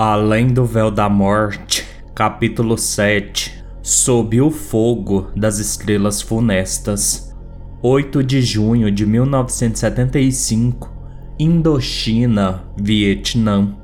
Além do Véu da Morte, capítulo 7 Sob o Fogo das Estrelas Funestas 8 de junho de 1975 Indochina, Vietnã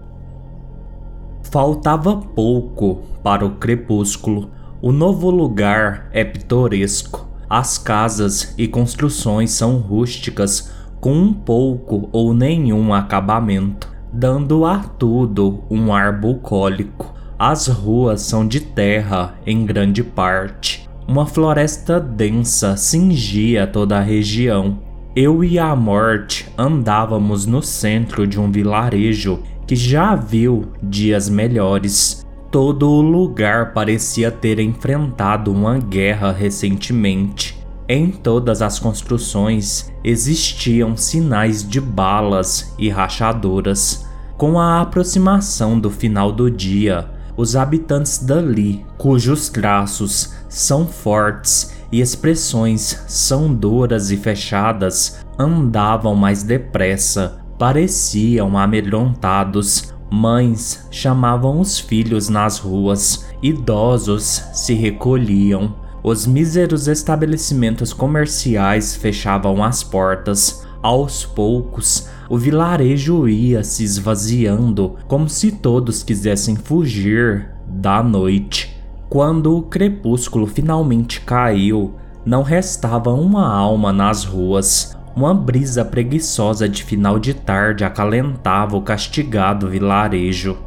Faltava pouco para o crepúsculo. O novo lugar é pitoresco. As casas e construções são rústicas, com um pouco ou nenhum acabamento dando a tudo um ar bucólico. As ruas são de terra em grande parte. Uma floresta densa cingia toda a região. Eu e a morte andávamos no centro de um vilarejo que já viu dias melhores. Todo o lugar parecia ter enfrentado uma guerra recentemente. Em todas as construções existiam sinais de balas e rachaduras. Com a aproximação do final do dia, os habitantes dali, cujos traços são fortes e expressões são duras e fechadas, andavam mais depressa, pareciam amedrontados. Mães chamavam os filhos nas ruas, idosos se recolhiam os míseros estabelecimentos comerciais fechavam as portas. Aos poucos, o vilarejo ia se esvaziando, como se todos quisessem fugir da noite. Quando o crepúsculo finalmente caiu, não restava uma alma nas ruas. Uma brisa preguiçosa de final de tarde acalentava o castigado vilarejo.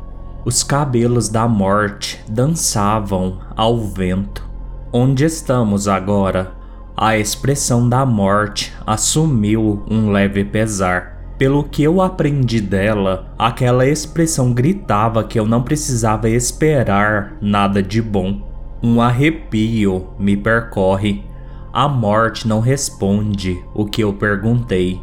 Os cabelos da morte dançavam ao vento. Onde estamos agora? A expressão da morte assumiu um leve pesar. Pelo que eu aprendi dela, aquela expressão gritava que eu não precisava esperar nada de bom. Um arrepio me percorre. A morte não responde o que eu perguntei.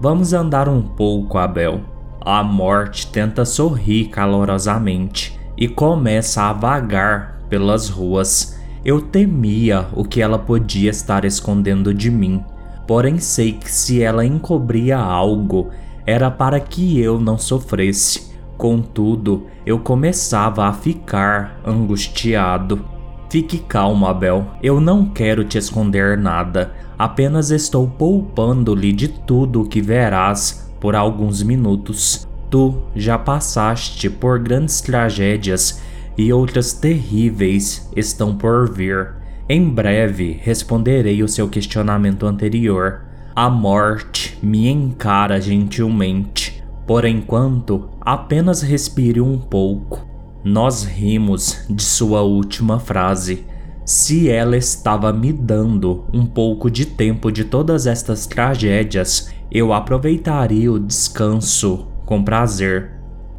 Vamos andar um pouco, Abel. A morte tenta sorrir calorosamente e começa a vagar pelas ruas eu temia o que ela podia estar escondendo de mim, porém sei que se ela encobria algo, era para que eu não sofresse. Contudo, eu começava a ficar angustiado. Fique calmo, Abel. Eu não quero te esconder nada. Apenas estou poupando-lhe de tudo o que verás por alguns minutos. Tu já passaste por grandes tragédias e outras terríveis estão por vir. Em breve responderei o seu questionamento anterior. A morte me encara gentilmente. Por enquanto, apenas respire um pouco. Nós rimos de sua última frase. Se ela estava me dando um pouco de tempo de todas estas tragédias, eu aproveitaria o descanso com prazer.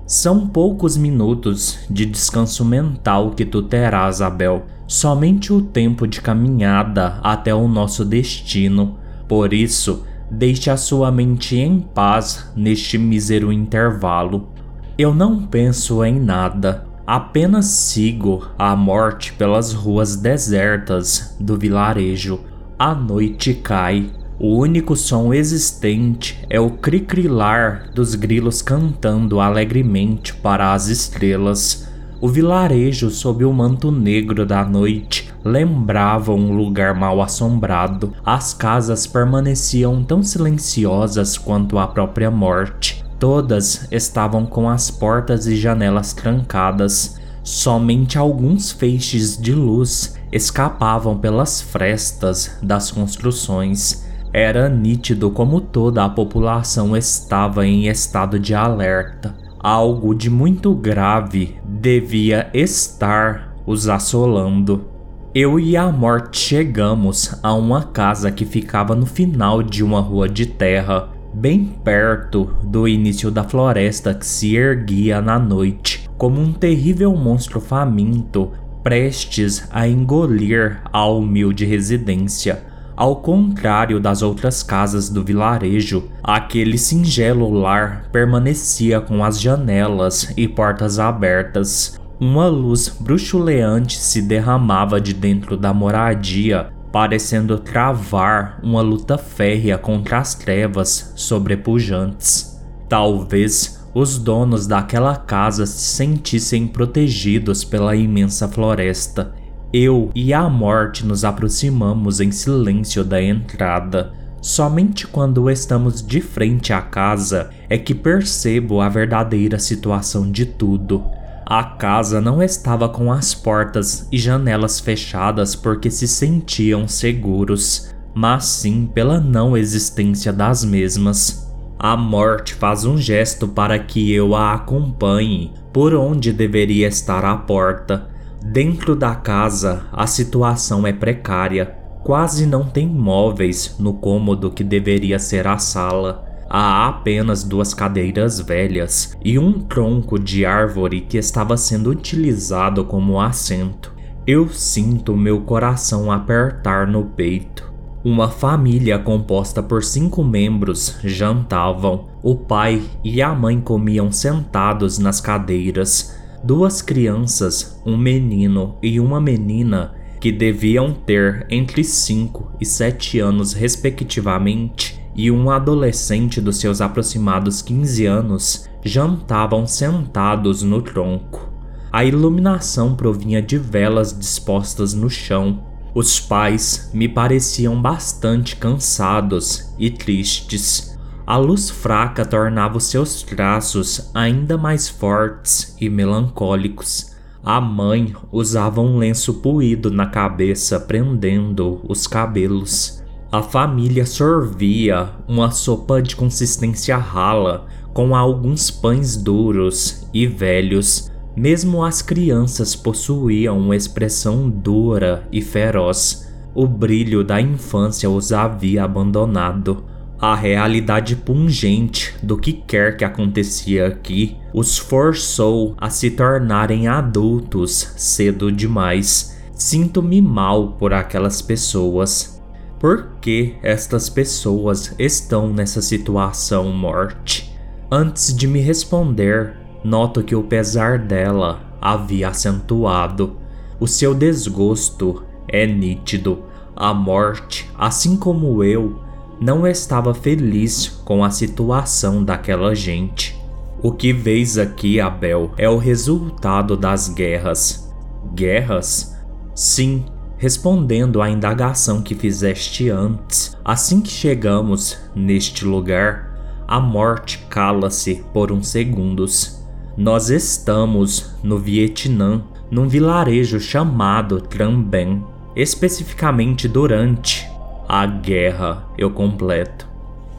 São poucos minutos de descanso mental que tu terás, Abel. Somente o tempo de caminhada até o nosso destino. Por isso, deixe a sua mente em paz neste mísero intervalo. Eu não penso em nada, apenas sigo a morte pelas ruas desertas do vilarejo. A noite cai o único som existente é o cricrilar dos grilos cantando alegremente para as estrelas. O vilarejo sob o manto negro da noite lembrava um lugar mal assombrado. As casas permaneciam tão silenciosas quanto a própria morte. Todas estavam com as portas e janelas trancadas. Somente alguns feixes de luz escapavam pelas frestas das construções. Era nítido como toda a população estava em estado de alerta. Algo de muito grave devia estar os assolando. Eu e a morte chegamos a uma casa que ficava no final de uma rua de terra, bem perto do início da floresta que se erguia na noite, como um terrível monstro faminto, prestes a engolir a humilde residência. Ao contrário das outras casas do vilarejo, aquele singelo lar permanecia com as janelas e portas abertas. Uma luz bruxuleante se derramava de dentro da moradia, parecendo travar uma luta férrea contra as trevas sobrepujantes. Talvez os donos daquela casa se sentissem protegidos pela imensa floresta. Eu e a morte nos aproximamos em silêncio da entrada. Somente quando estamos de frente à casa é que percebo a verdadeira situação de tudo. A casa não estava com as portas e janelas fechadas porque se sentiam seguros, mas sim pela não existência das mesmas. A morte faz um gesto para que eu a acompanhe por onde deveria estar a porta. Dentro da casa, a situação é precária. Quase não tem móveis no cômodo que deveria ser a sala. Há apenas duas cadeiras velhas e um tronco de árvore que estava sendo utilizado como assento. Eu sinto meu coração apertar no peito. Uma família composta por cinco membros jantavam. O pai e a mãe comiam sentados nas cadeiras. Duas crianças, um menino e uma menina, que deviam ter entre 5 e 7 anos respectivamente, e um adolescente dos seus aproximados 15 anos jantavam sentados no tronco. A iluminação provinha de velas dispostas no chão. Os pais me pareciam bastante cansados e tristes. A luz fraca tornava os seus traços ainda mais fortes e melancólicos. A mãe usava um lenço puído na cabeça, prendendo os cabelos. A família sorvia uma sopa de consistência rala com alguns pães duros e velhos. Mesmo as crianças possuíam uma expressão dura e feroz. O brilho da infância os havia abandonado. A realidade pungente do que quer que acontecia aqui os forçou a se tornarem adultos cedo demais. Sinto-me mal por aquelas pessoas por que estas pessoas estão nessa situação morte? Antes de me responder, noto que o pesar dela havia acentuado. O seu desgosto é nítido. A morte, assim como eu, não estava feliz com a situação daquela gente. O que vês aqui, Abel, é o resultado das guerras. Guerras? Sim, respondendo à indagação que fizeste antes. Assim que chegamos neste lugar, a morte cala-se por uns segundos. Nós estamos no Vietnã, num vilarejo chamado Tramben, especificamente durante a guerra, eu completo.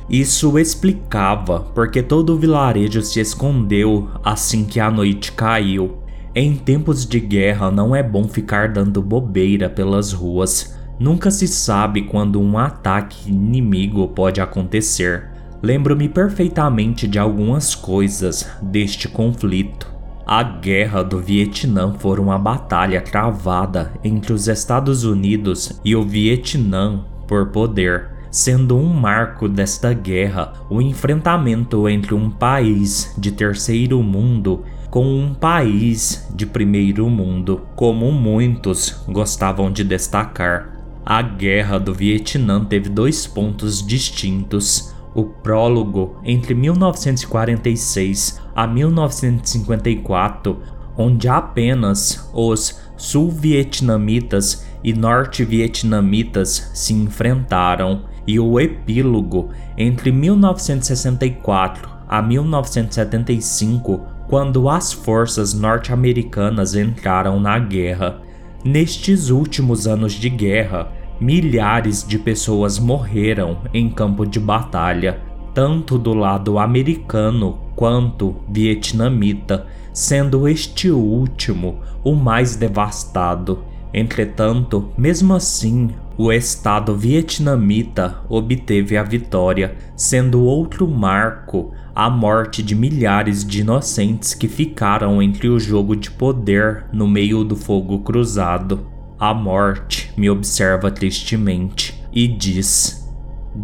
Isso explicava porque todo o vilarejo se escondeu assim que a noite caiu em tempos de guerra não é bom ficar dando bobeira pelas ruas. Nunca se sabe quando um ataque inimigo pode acontecer. Lembro-me perfeitamente de algumas coisas deste conflito. A Guerra do Vietnã foi uma batalha travada entre os Estados Unidos e o Vietnã por poder, sendo um marco desta guerra o enfrentamento entre um país de terceiro mundo com um país de primeiro mundo, como muitos gostavam de destacar. A Guerra do Vietnã teve dois pontos distintos. O prólogo entre 1946 a 1954, onde apenas os sul-vietnamitas e norte-vietnamitas se enfrentaram, e o epílogo entre 1964 a 1975, quando as forças norte-americanas entraram na guerra. Nestes últimos anos de guerra, milhares de pessoas morreram em campo de batalha, tanto do lado americano quanto vietnamita, sendo este último o mais devastado. Entretanto, mesmo assim, o Estado vietnamita obteve a vitória, sendo outro marco a morte de milhares de inocentes que ficaram entre o jogo de poder no meio do fogo cruzado. A morte me observa tristemente e diz: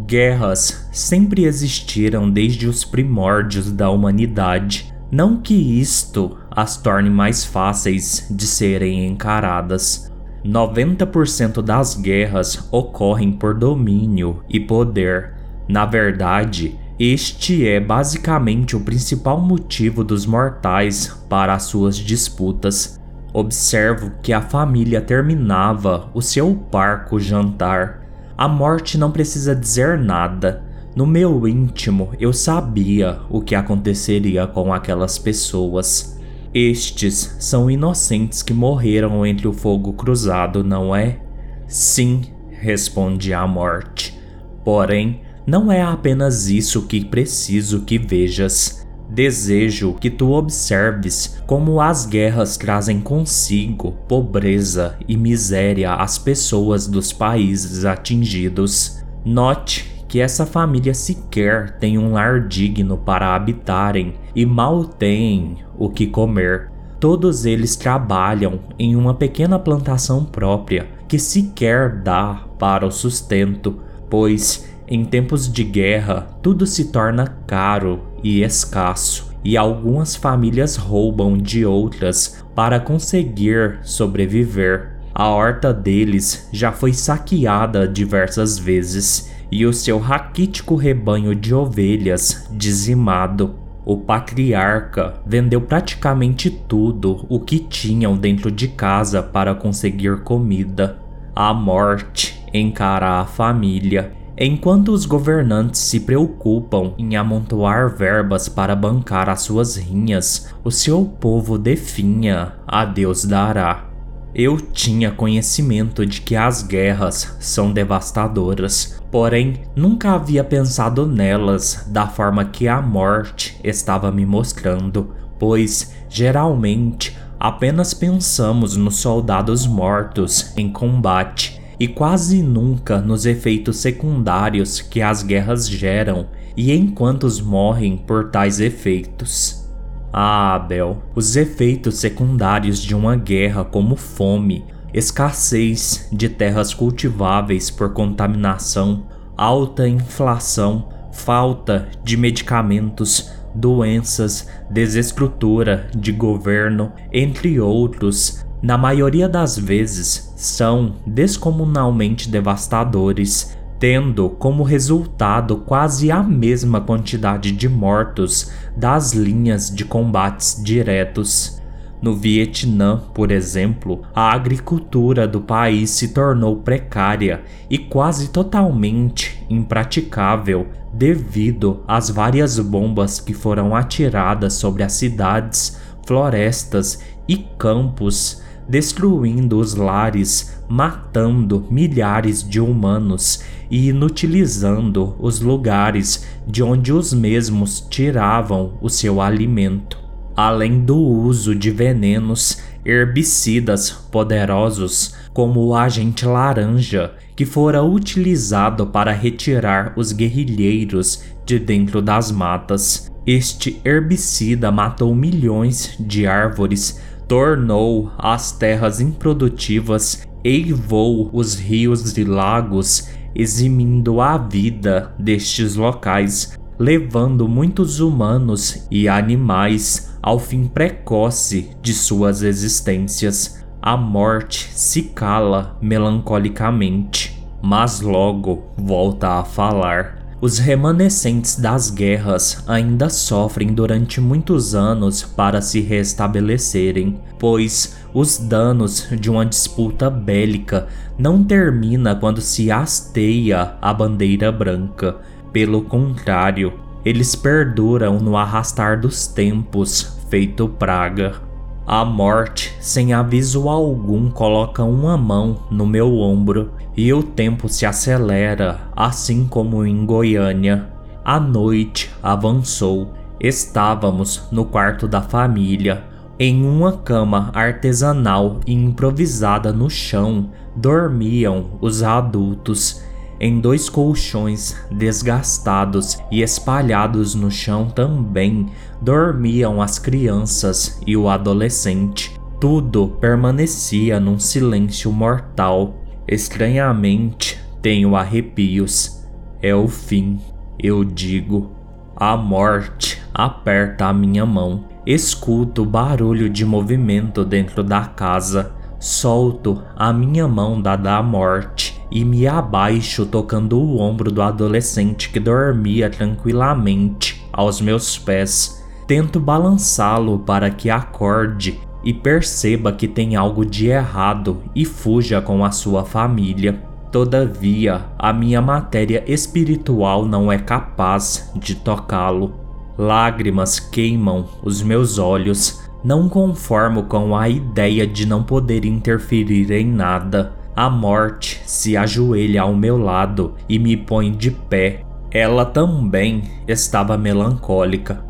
Guerras sempre existiram desde os primórdios da humanidade. Não que isto as torne mais fáceis de serem encaradas. 90% das guerras ocorrem por domínio e poder. Na verdade, Este é basicamente o principal motivo dos mortais para as suas disputas. Observo que a família terminava o seu parco jantar. A morte não precisa dizer nada. No meu íntimo, eu sabia o que aconteceria com aquelas pessoas. Estes são inocentes que morreram entre o fogo cruzado, não é? Sim, responde a morte. Porém, não é apenas isso que preciso que vejas. Desejo que tu observes como as guerras trazem consigo pobreza e miséria às pessoas dos países atingidos. Note que essa família sequer tem um lar digno para habitarem e mal têm o que comer. Todos eles trabalham em uma pequena plantação própria que sequer dá para o sustento, pois em tempos de guerra, tudo se torna caro e escasso, e algumas famílias roubam de outras para conseguir sobreviver. A horta deles já foi saqueada diversas vezes e o seu raquítico rebanho de ovelhas dizimado. O patriarca vendeu praticamente tudo o que tinham dentro de casa para conseguir comida. A morte encara a família Enquanto os governantes se preocupam em amontoar verbas para bancar as suas rinhas, o seu povo definha a Deus dará. Eu tinha conhecimento de que as guerras são devastadoras, porém nunca havia pensado nelas da forma que a morte estava me mostrando, pois geralmente apenas pensamos nos soldados mortos em combate e quase nunca nos efeitos secundários que as guerras geram e em quantos morrem por tais efeitos. Ah, Abel, os efeitos secundários de uma guerra como fome, escassez de terras cultiváveis por contaminação, alta inflação, falta de medicamentos, doenças, desestrutura de governo, entre outros, na maioria das vezes são descomunalmente devastadores, tendo como resultado quase a mesma quantidade de mortos das linhas de combates diretos. No Vietnã, por exemplo, a agricultura do país se tornou precária e quase totalmente impraticável devido às várias bombas que foram atiradas sobre as cidades, florestas e campos destruindo os lares, matando milhares de humanos e inutilizando os lugares de onde os mesmos tiravam o seu alimento. Além do uso de venenos, herbicidas poderosos como o agente laranja, que fora utilizado para retirar os guerrilheiros de dentro das matas. Este herbicida matou milhões de árvores, tornou as terras improdutivas, eivou os rios e lagos, eximindo a vida destes locais, levando muitos humanos e animais ao fim precoce de suas existências. A morte se cala melancolicamente, mas logo volta a falar. Os remanescentes das guerras ainda sofrem durante muitos anos para se restabelecerem, pois os danos de uma disputa bélica não termina quando se hasteia a bandeira branca. Pelo contrário, eles perduram no arrastar dos tempos, feito praga. A morte, sem aviso algum, coloca uma mão no meu ombro e o tempo se acelera, assim como em Goiânia. A noite avançou. Estávamos no quarto da família. Em uma cama artesanal e improvisada no chão dormiam os adultos em dois colchões desgastados e espalhados no chão também dormiam as crianças e o adolescente. Tudo permanecia num silêncio mortal. Estranhamente, tenho arrepios. É o fim, eu digo. A morte aperta a minha mão. Escuto barulho de movimento dentro da casa. Solto a minha mão dada à morte e me abaixo tocando o ombro do adolescente que dormia tranquilamente aos meus pés. Tento balançá-lo para que acorde e perceba que tem algo de errado e fuja com a sua família. Todavia, a minha matéria espiritual não é capaz de tocá-lo. Lágrimas queimam os meus olhos. Não conformo com a ideia de não poder interferir em nada. A morte se ajoelha ao meu lado e me põe de pé. Ela também estava melancólica.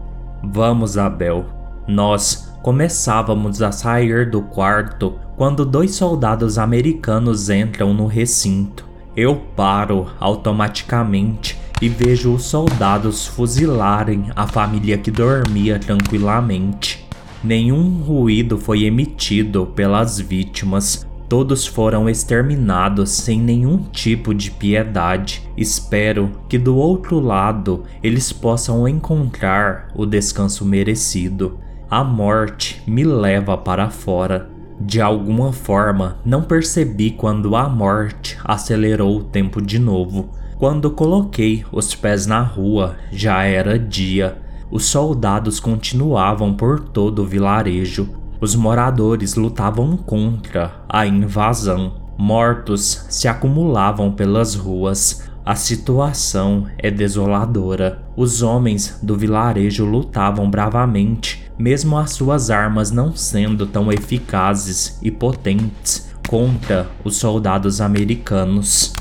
Vamos, Abel. Nós começávamos a sair do quarto quando dois soldados americanos entram no recinto. Eu paro automaticamente e vejo os soldados fuzilarem a família que dormia tranquilamente. Nenhum ruído foi emitido pelas vítimas, Todos foram exterminados sem nenhum tipo de piedade. Espero que do outro lado eles possam encontrar o descanso merecido. A morte me leva para fora. De alguma forma, não percebi quando a morte acelerou o tempo de novo. Quando coloquei os pés na rua, já era dia. Os soldados continuavam por todo o vilarejo. Os moradores lutavam contra a invasão. Mortos se acumulavam pelas ruas. A situação é desoladora. Os homens do vilarejo lutavam bravamente mesmo as suas armas não sendo tão eficazes e potentes contra os soldados americanos.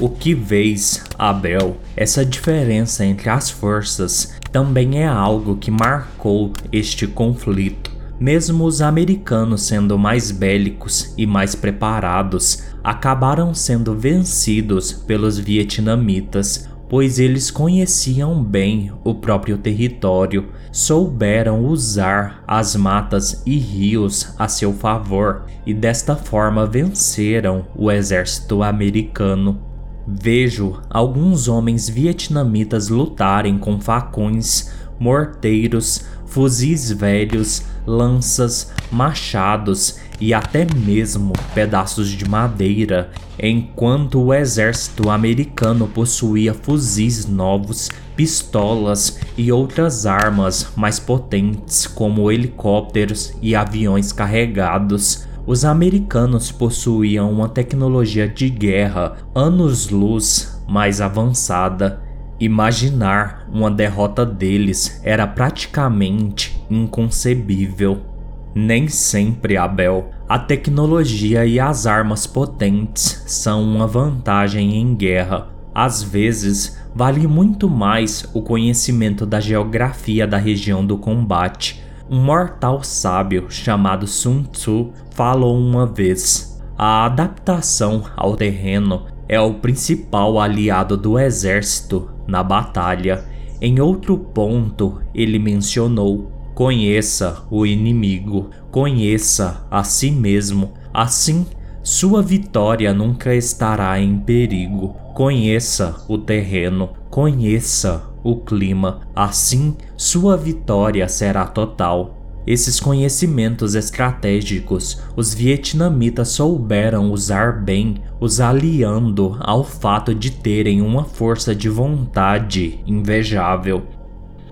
O que vês, Abel, essa diferença entre as forças também é algo que marcou este conflito. Mesmo os americanos sendo mais bélicos e mais preparados, acabaram sendo vencidos pelos vietnamitas, pois eles conheciam bem o próprio território, souberam usar as matas e rios a seu favor e desta forma venceram o exército americano. Vejo alguns homens vietnamitas lutarem com facões, morteiros, fuzis velhos, lanças, machados e até mesmo pedaços de madeira, enquanto o exército americano possuía fuzis novos, pistolas e outras armas mais potentes, como helicópteros e aviões carregados. Os americanos possuíam uma tecnologia de guerra anos-luz mais avançada. Imaginar uma derrota deles era praticamente inconcebível. Nem sempre, Abel. A tecnologia e as armas potentes são uma vantagem em guerra. Às vezes, vale muito mais o conhecimento da geografia da região do combate. Um mortal sábio chamado Sun Tzu falou uma vez: a adaptação ao terreno é o principal aliado do exército na batalha. Em outro ponto, ele mencionou Conheça o inimigo, conheça a si mesmo, assim sua vitória nunca estará em perigo. Conheça o terreno, conheça o clima, assim sua vitória será total. Esses conhecimentos estratégicos os vietnamitas souberam usar bem, os aliando ao fato de terem uma força de vontade invejável.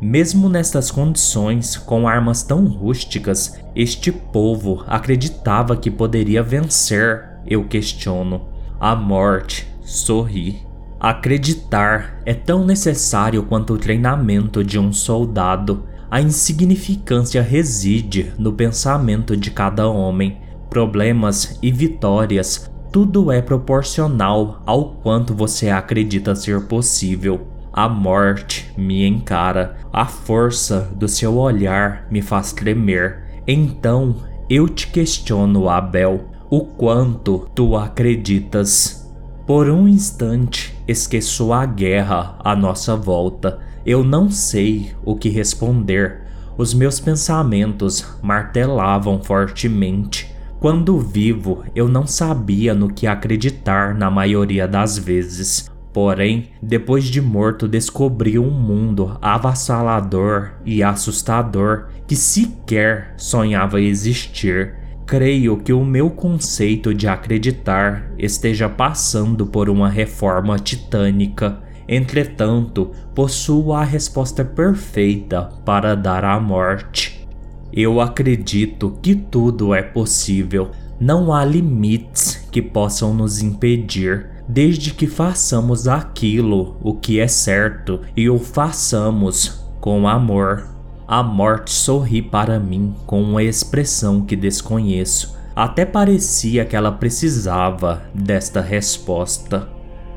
Mesmo nestas condições, com armas tão rústicas, este povo acreditava que poderia vencer, eu questiono. A morte sorri. Acreditar é tão necessário quanto o treinamento de um soldado. A insignificância reside no pensamento de cada homem. Problemas e vitórias, tudo é proporcional ao quanto você acredita ser possível. A morte me encara, a força do seu olhar me faz tremer. Então eu te questiono, Abel, o quanto tu acreditas. Por um instante esqueço a guerra à nossa volta. Eu não sei o que responder. Os meus pensamentos martelavam fortemente. Quando vivo, eu não sabia no que acreditar na maioria das vezes. Porém, depois de morto, descobri um mundo avassalador e assustador que sequer sonhava existir. Creio que o meu conceito de acreditar esteja passando por uma reforma titânica. Entretanto, possuo a resposta perfeita para dar à morte. Eu acredito que tudo é possível. Não há limites que possam nos impedir, desde que façamos aquilo o que é certo e o façamos com amor. A morte sorri para mim com uma expressão que desconheço. Até parecia que ela precisava desta resposta.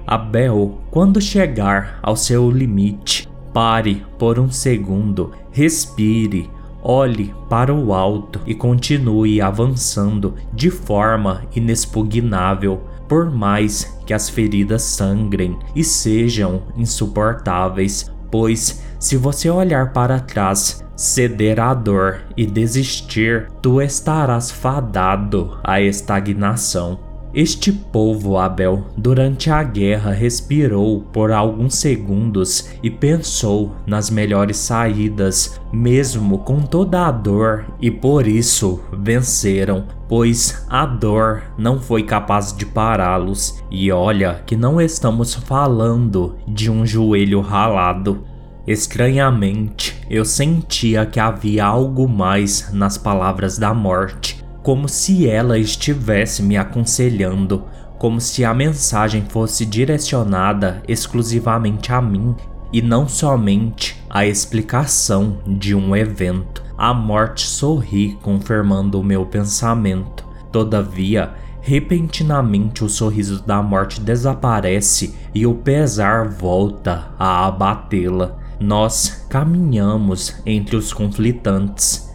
Abel, quando chegar ao seu limite, pare por um segundo, respire, olhe para o alto e continue avançando de forma inexpugnável, por mais que as feridas sangrem e sejam insuportáveis, pois se você olhar para trás, ceder à dor e desistir, tu estarás fadado à estagnação. Este povo, Abel, durante a guerra respirou por alguns segundos e pensou nas melhores saídas, mesmo com toda a dor, e por isso venceram, pois a dor não foi capaz de pará-los. E olha que não estamos falando de um joelho ralado. Estranhamente, eu sentia que havia algo mais nas palavras da morte, como se ela estivesse me aconselhando, como se a mensagem fosse direcionada exclusivamente a mim e não somente a explicação de um evento. A morte sorri, confirmando o meu pensamento. Todavia, repentinamente o sorriso da morte desaparece e o pesar volta a abatê-la. Nós caminhamos entre os conflitantes.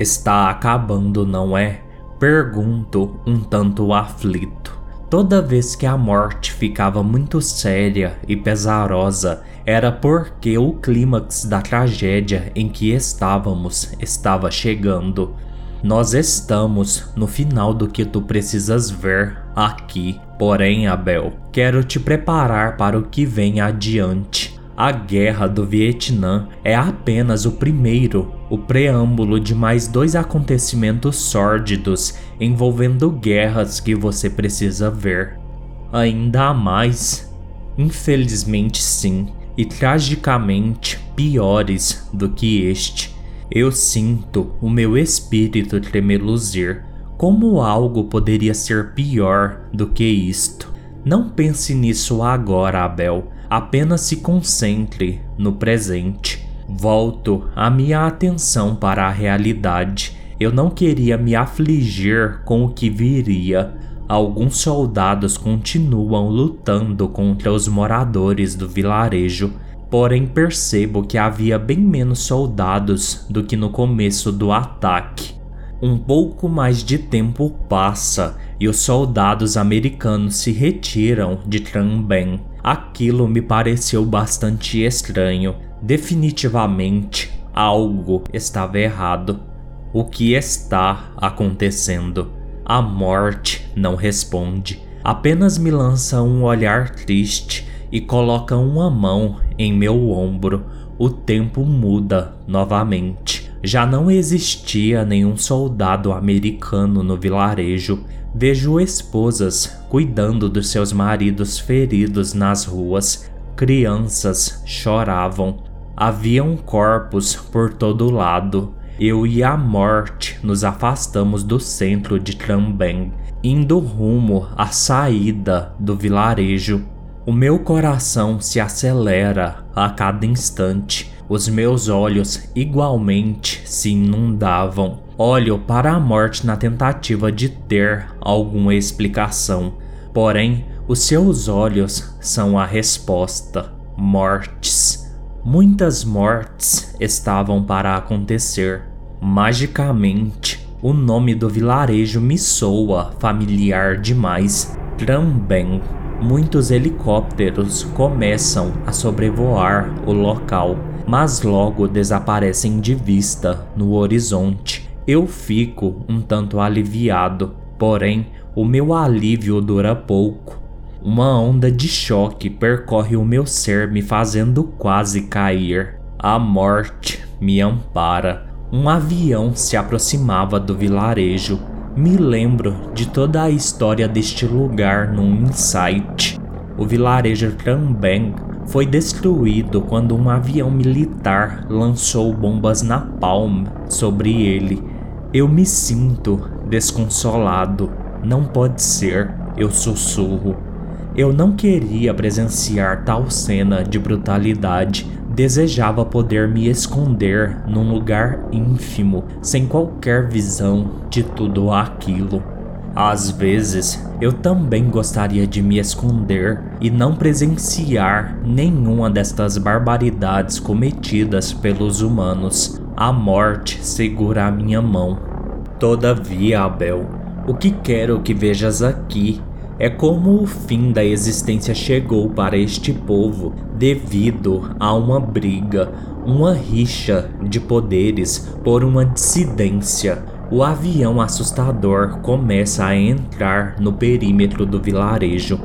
Está acabando, não é? Pergunto, um tanto aflito. Toda vez que a morte ficava muito séria e pesarosa, era porque o clímax da tragédia em que estávamos estava chegando. Nós estamos no final do que tu precisas ver aqui. Porém, Abel, quero te preparar para o que vem adiante. A Guerra do Vietnã é apenas o primeiro, o preâmbulo de mais dois acontecimentos sórdidos envolvendo guerras que você precisa ver. Ainda há mais? Infelizmente, sim, e tragicamente piores do que este. Eu sinto o meu espírito tremeluzir. Como algo poderia ser pior do que isto? Não pense nisso agora, Abel. Apenas se concentre no presente. Volto a minha atenção para a realidade. Eu não queria me afligir com o que viria. Alguns soldados continuam lutando contra os moradores do vilarejo, porém percebo que havia bem menos soldados do que no começo do ataque. Um pouco mais de tempo passa e os soldados americanos se retiram de Trambem. Aquilo me pareceu bastante estranho. Definitivamente algo estava errado. O que está acontecendo? A morte não responde, apenas me lança um olhar triste e coloca uma mão em meu ombro. O tempo muda novamente. Já não existia nenhum soldado americano no vilarejo. Vejo esposas cuidando dos seus maridos feridos nas ruas, crianças choravam, haviam corpos por todo lado. Eu e a morte nos afastamos do centro de Trambem, indo rumo à saída do vilarejo. O meu coração se acelera a cada instante, os meus olhos igualmente se inundavam. Olho para a morte na tentativa de ter alguma explicação, porém, os seus olhos são a resposta: mortes. Muitas mortes estavam para acontecer. Magicamente, o nome do vilarejo me soa familiar demais. Trambem. Muitos helicópteros começam a sobrevoar o local, mas logo desaparecem de vista no horizonte. Eu fico um tanto aliviado, porém o meu alívio dura pouco. Uma onda de choque percorre o meu ser, me fazendo quase cair. A morte me ampara. Um avião se aproximava do vilarejo. Me lembro de toda a história deste lugar num insight. O vilarejo Trambang foi destruído quando um avião militar lançou bombas napalm sobre ele. Eu me sinto desconsolado. Não pode ser, eu sussurro. Eu não queria presenciar tal cena de brutalidade. Desejava poder me esconder num lugar ínfimo, sem qualquer visão de tudo aquilo. Às vezes, eu também gostaria de me esconder e não presenciar nenhuma destas barbaridades cometidas pelos humanos. A morte segura a minha mão. Todavia, Abel, o que quero que vejas aqui é como o fim da existência chegou para este povo devido a uma briga, uma rixa de poderes por uma dissidência. O avião assustador começa a entrar no perímetro do vilarejo.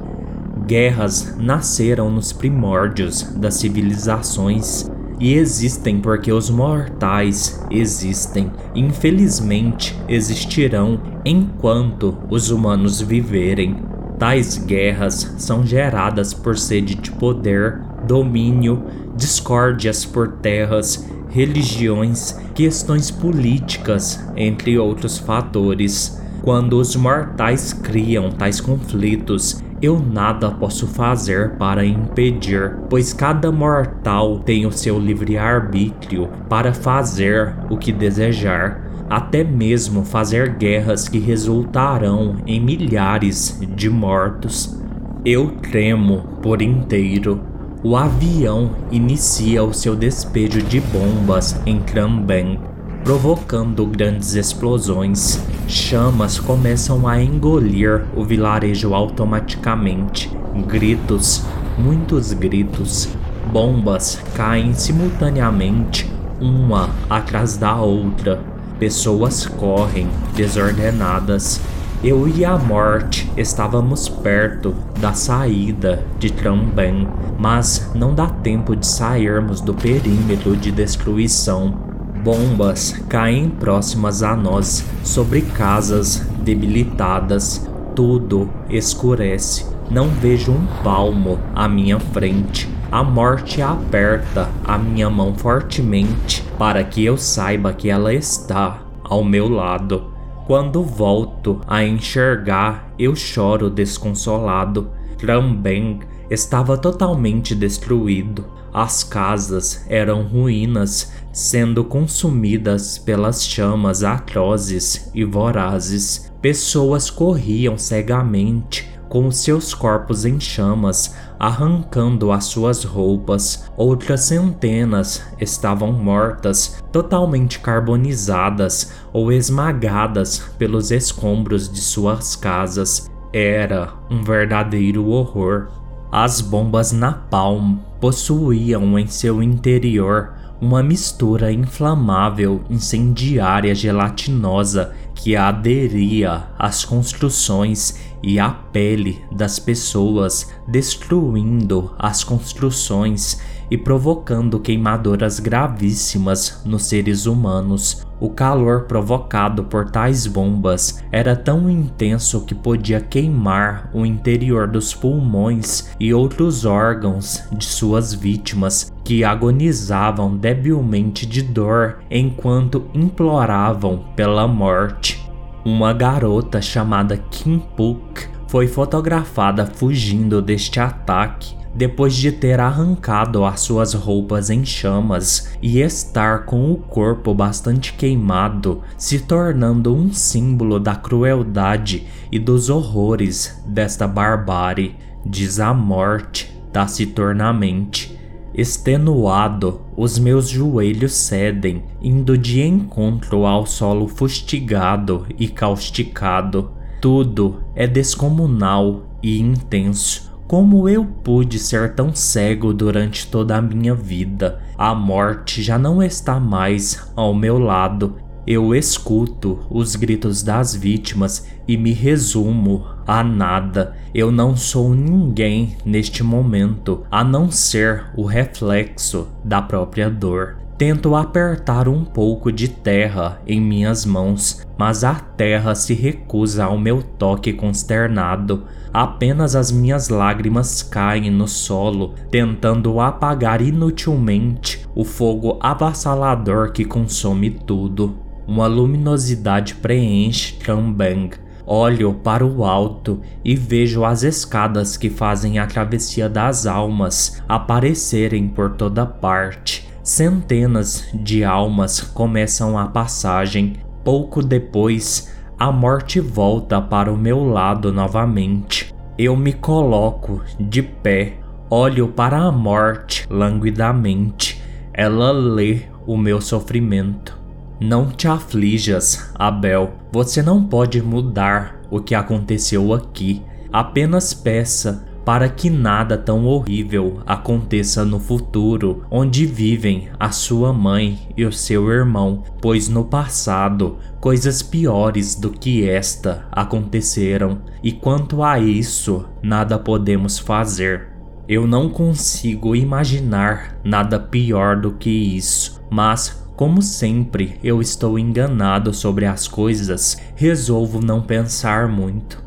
Guerras nasceram nos primórdios das civilizações e existem porque os mortais existem. Infelizmente, existirão enquanto os humanos viverem. Tais guerras são geradas por sede de poder, domínio, discórdias por terras, religiões, questões políticas, entre outros fatores. Quando os mortais criam tais conflitos, eu nada posso fazer para impedir, pois cada mortal tem o seu livre-arbítrio para fazer o que desejar até mesmo fazer guerras que resultarão em milhares de mortos. Eu tremo por inteiro. O avião inicia o seu despejo de bombas em Trambem, provocando grandes explosões. Chamas começam a engolir o vilarejo automaticamente. Gritos, muitos gritos. Bombas caem simultaneamente, uma atrás da outra Pessoas correm, desordenadas. Eu e a morte estávamos perto da saída de Trambem, mas não dá tempo de sairmos do perímetro de destruição. Bombas caem próximas a nós, sobre casas debilitadas. Tudo escurece. Não vejo um palmo à minha frente. A morte aperta a minha mão fortemente para que eu saiba que ela está ao meu lado. Quando volto a enxergar, eu choro desconsolado. Trambem estava totalmente destruído. As casas eram ruínas, sendo consumidas pelas chamas atrozes e vorazes. Pessoas corriam cegamente com seus corpos em chamas, arrancando as suas roupas. Outras centenas estavam mortas, totalmente carbonizadas ou esmagadas pelos escombros de suas casas. Era um verdadeiro horror. As bombas napalm possuíam em seu interior uma mistura inflamável, incendiária, gelatinosa que aderia às construções e à pele das pessoas, destruindo as construções e provocando queimaduras gravíssimas nos seres humanos. O calor provocado por tais bombas era tão intenso que podia queimar o interior dos pulmões e outros órgãos de suas vítimas, que agonizavam debilmente de dor enquanto imploravam pela morte. Uma garota chamada Kim Puk foi fotografada fugindo deste ataque depois de ter arrancado as suas roupas em chamas e estar com o corpo bastante queimado, se tornando um símbolo da crueldade e dos horrores desta barbárie, diz a morte taciturnamente. Extenuado, os meus joelhos cedem, indo de encontro ao solo fustigado e causticado. Tudo é descomunal e intenso como eu pude ser tão cego durante toda a minha vida? A morte já não está mais ao meu lado. Eu escuto os gritos das vítimas e me resumo a nada. Eu não sou ninguém neste momento, a não ser o reflexo da própria dor. Tento apertar um pouco de terra em minhas mãos, mas a terra se recusa ao meu toque consternado. Apenas as minhas lágrimas caem no solo, tentando apagar inutilmente o fogo avassalador que consome tudo. Uma luminosidade preenche Chambang. Olho para o alto e vejo as escadas que fazem a travessia das almas aparecerem por toda parte. Centenas de almas começam a passagem. Pouco depois, a morte volta para o meu lado novamente. Eu me coloco de pé, olho para a morte languidamente. Ela lê o meu sofrimento. Não te aflijas, Abel. Você não pode mudar o que aconteceu aqui. Apenas peça para que nada tão horrível aconteça no futuro, onde vivem a sua mãe e o seu irmão, pois no passado coisas piores do que esta aconteceram, e quanto a isso, nada podemos fazer. Eu não consigo imaginar nada pior do que isso, mas como sempre eu estou enganado sobre as coisas, resolvo não pensar muito.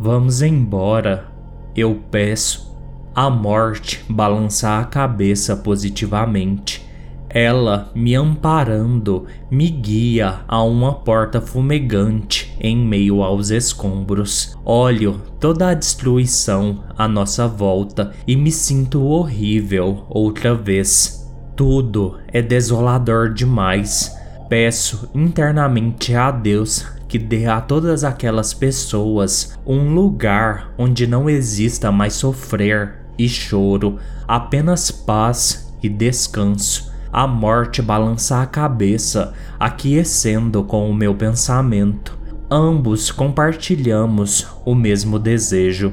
Vamos embora, eu peço. A morte balança a cabeça positivamente. Ela, me amparando, me guia a uma porta fumegante em meio aos escombros. Olho toda a destruição à nossa volta e me sinto horrível outra vez. Tudo é desolador demais. Peço internamente a Deus que dê a todas aquelas pessoas um lugar onde não exista mais sofrer e choro, apenas paz e descanso. A morte balança a cabeça, aquecendo com o meu pensamento. Ambos compartilhamos o mesmo desejo.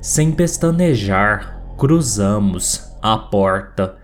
Sem pestanejar, cruzamos a porta